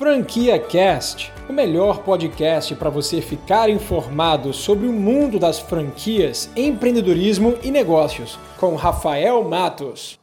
Franquia Cast, o melhor podcast para você ficar informado sobre o mundo das franquias, empreendedorismo e negócios, com Rafael Matos.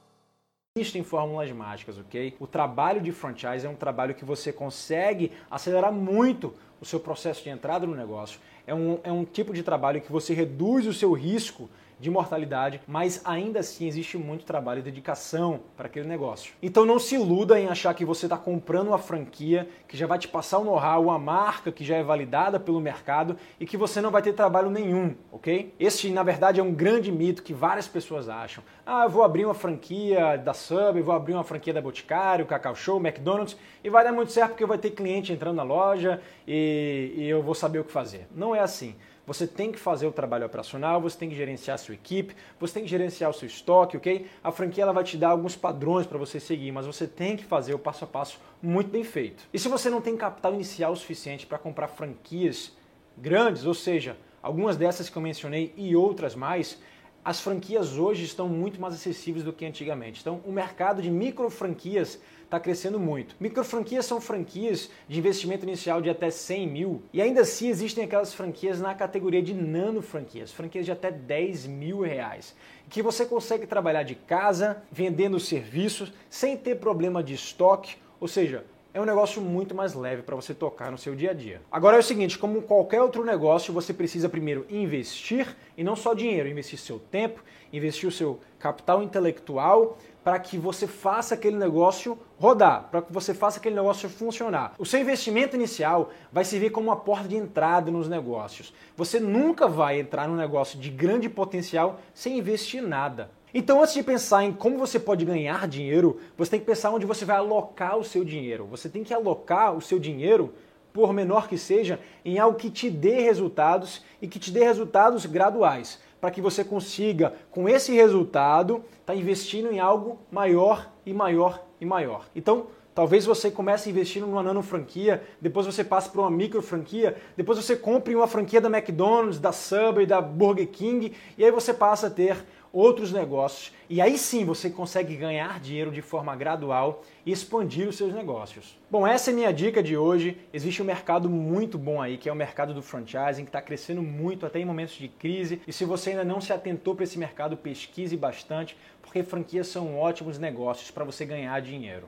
Existem fórmulas mágicas, ok? O trabalho de franchise é um trabalho que você consegue acelerar muito o seu processo de entrada no negócio. É um, é um tipo de trabalho que você reduz o seu risco de mortalidade, mas ainda assim existe muito trabalho e dedicação para aquele negócio. Então não se iluda em achar que você está comprando uma franquia que já vai te passar o know-how, uma marca que já é validada pelo mercado e que você não vai ter trabalho nenhum, ok? Este, na verdade, é um grande mito que várias pessoas acham. Ah, eu vou abrir uma franquia da Subway, vou abrir uma franquia da Boticário, Cacau Show, McDonald's e vai dar muito certo porque vai ter cliente entrando na loja e, e eu vou saber o que fazer. Não é assim. Você tem que fazer o trabalho operacional, você tem que gerenciar a sua equipe, você tem que gerenciar o seu estoque, ok? A franquia ela vai te dar alguns padrões para você seguir, mas você tem que fazer o passo a passo muito bem feito. E se você não tem capital inicial suficiente para comprar franquias grandes, ou seja, algumas dessas que eu mencionei e outras mais, as franquias hoje estão muito mais acessíveis do que antigamente. Então, o mercado de micro franquias está crescendo muito. Micro franquias são franquias de investimento inicial de até 100 mil e ainda assim existem aquelas franquias na categoria de nano franquias, franquias de até 10 mil reais, que você consegue trabalhar de casa, vendendo serviços, sem ter problema de estoque, ou seja, é um negócio muito mais leve para você tocar no seu dia a dia. Agora é o seguinte, como qualquer outro negócio, você precisa primeiro investir e não só dinheiro, investir seu tempo, investir o seu capital intelectual para que você faça aquele negócio rodar, para que você faça aquele negócio funcionar. O seu investimento inicial vai servir como uma porta de entrada nos negócios. Você nunca vai entrar num negócio de grande potencial sem investir nada. Então, antes de pensar em como você pode ganhar dinheiro, você tem que pensar onde você vai alocar o seu dinheiro. Você tem que alocar o seu dinheiro, por menor que seja, em algo que te dê resultados e que te dê resultados graduais, para que você consiga, com esse resultado, estar tá investindo em algo maior e maior e maior. Então, Talvez você comece investindo numa nano franquia, depois você passe para uma micro franquia, depois você compre uma franquia da McDonald's, da Subway, da Burger King, e aí você passa a ter outros negócios e aí sim você consegue ganhar dinheiro de forma gradual e expandir os seus negócios. Bom, essa é minha dica de hoje. Existe um mercado muito bom aí, que é o mercado do franchising, que está crescendo muito até em momentos de crise. E se você ainda não se atentou para esse mercado, pesquise bastante, porque franquias são ótimos negócios para você ganhar dinheiro.